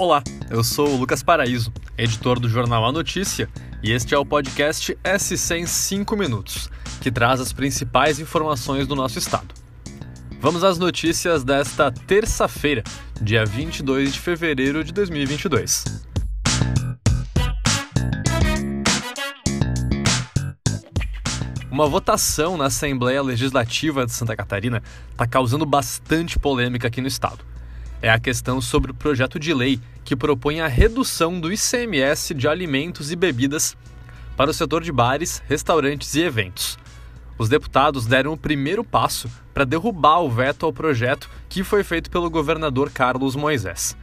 Olá, eu sou o Lucas Paraíso, editor do jornal A Notícia, e este é o podcast S100 em 5 minutos, que traz as principais informações do nosso estado. Vamos às notícias desta terça-feira, dia 22 de fevereiro de 2022. Uma votação na Assembleia Legislativa de Santa Catarina está causando bastante polêmica aqui no estado é a questão sobre o projeto de lei que propõe a redução do ICMS de alimentos e bebidas para o setor de bares, restaurantes e eventos. Os deputados deram o primeiro passo para derrubar o veto ao projeto que foi feito pelo governador Carlos Moisés.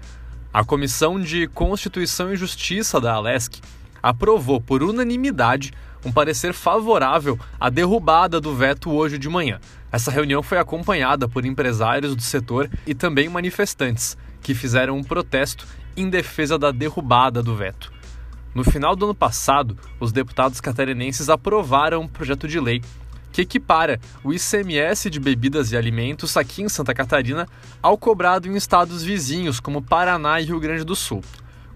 A Comissão de Constituição e Justiça da Alesc aprovou por unanimidade um parecer favorável à derrubada do veto hoje de manhã. Essa reunião foi acompanhada por empresários do setor e também manifestantes, que fizeram um protesto em defesa da derrubada do veto. No final do ano passado, os deputados catarinenses aprovaram um projeto de lei que equipara o ICMS de bebidas e alimentos aqui em Santa Catarina ao cobrado em estados vizinhos como Paraná e Rio Grande do Sul.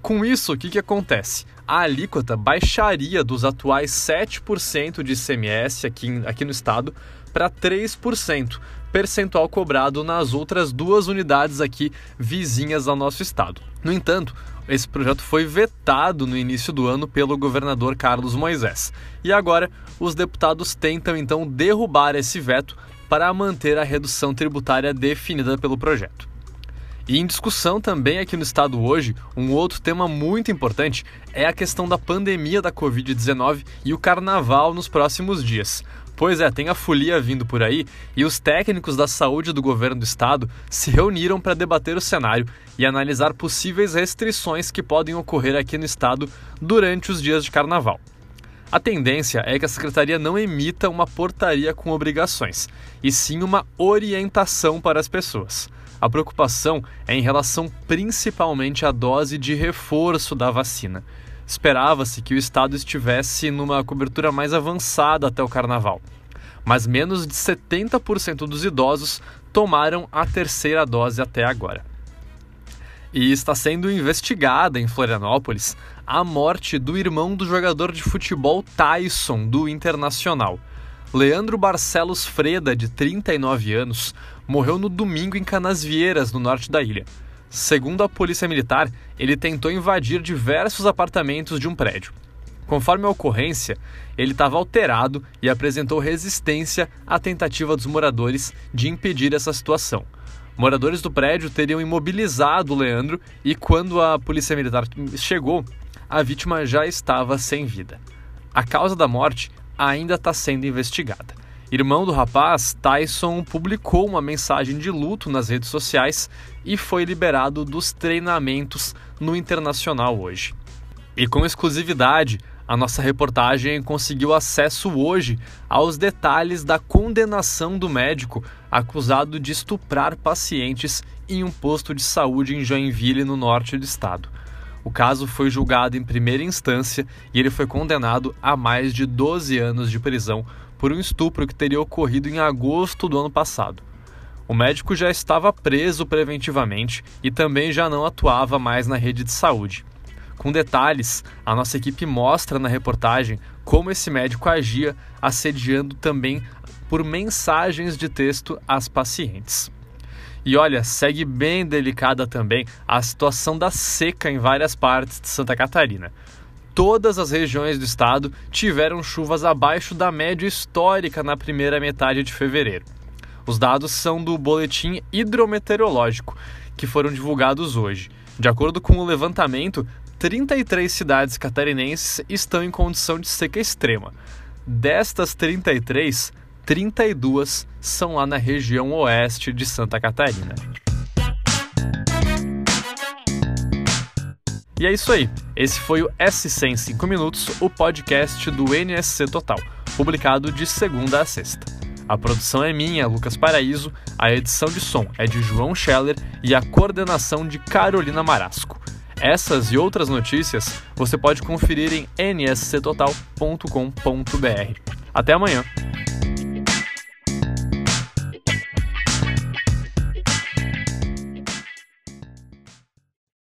Com isso, o que, que acontece? A alíquota baixaria dos atuais 7% de ICMS aqui, aqui no estado para 3%, percentual cobrado nas outras duas unidades aqui vizinhas ao nosso estado. No entanto, esse projeto foi vetado no início do ano pelo governador Carlos Moisés. E agora, os deputados tentam então derrubar esse veto para manter a redução tributária definida pelo projeto. E em discussão também aqui no estado hoje, um outro tema muito importante é a questão da pandemia da Covid-19 e o carnaval nos próximos dias. Pois é, tem a folia vindo por aí e os técnicos da saúde do governo do estado se reuniram para debater o cenário e analisar possíveis restrições que podem ocorrer aqui no estado durante os dias de carnaval. A tendência é que a secretaria não emita uma portaria com obrigações, e sim uma orientação para as pessoas. A preocupação é em relação principalmente à dose de reforço da vacina. Esperava-se que o estado estivesse numa cobertura mais avançada até o carnaval, mas menos de 70% dos idosos tomaram a terceira dose até agora. E está sendo investigada em Florianópolis a morte do irmão do jogador de futebol Tyson do Internacional. Leandro Barcelos Freda, de 39 anos, morreu no domingo em Canasvieiras, no norte da ilha. Segundo a polícia militar, ele tentou invadir diversos apartamentos de um prédio. Conforme a ocorrência, ele estava alterado e apresentou resistência à tentativa dos moradores de impedir essa situação. Moradores do prédio teriam imobilizado o Leandro e, quando a polícia militar chegou, a vítima já estava sem vida. A causa da morte ainda está sendo investigada. Irmão do rapaz, Tyson publicou uma mensagem de luto nas redes sociais e foi liberado dos treinamentos no Internacional hoje. E com exclusividade, a nossa reportagem conseguiu acesso hoje aos detalhes da condenação do médico acusado de estuprar pacientes em um posto de saúde em Joinville, no norte do estado. O caso foi julgado em primeira instância e ele foi condenado a mais de 12 anos de prisão por um estupro que teria ocorrido em agosto do ano passado. O médico já estava preso preventivamente e também já não atuava mais na rede de saúde. Com detalhes, a nossa equipe mostra na reportagem como esse médico agia assediando também por mensagens de texto às pacientes. E olha, segue bem delicada também a situação da seca em várias partes de Santa Catarina. Todas as regiões do estado tiveram chuvas abaixo da média histórica na primeira metade de fevereiro. Os dados são do Boletim Hidrometeorológico, que foram divulgados hoje. De acordo com o levantamento, 33 cidades catarinenses estão em condição de seca extrema. Destas 33, 32 são lá na região oeste de Santa Catarina. E é isso aí. Esse foi o SC em 5 minutos, o podcast do NSC Total, publicado de segunda a sexta. A produção é minha, Lucas Paraíso, a edição de som é de João Scheller e a coordenação de Carolina Marasco. Essas e outras notícias você pode conferir em nsctotal.com.br. Até amanhã!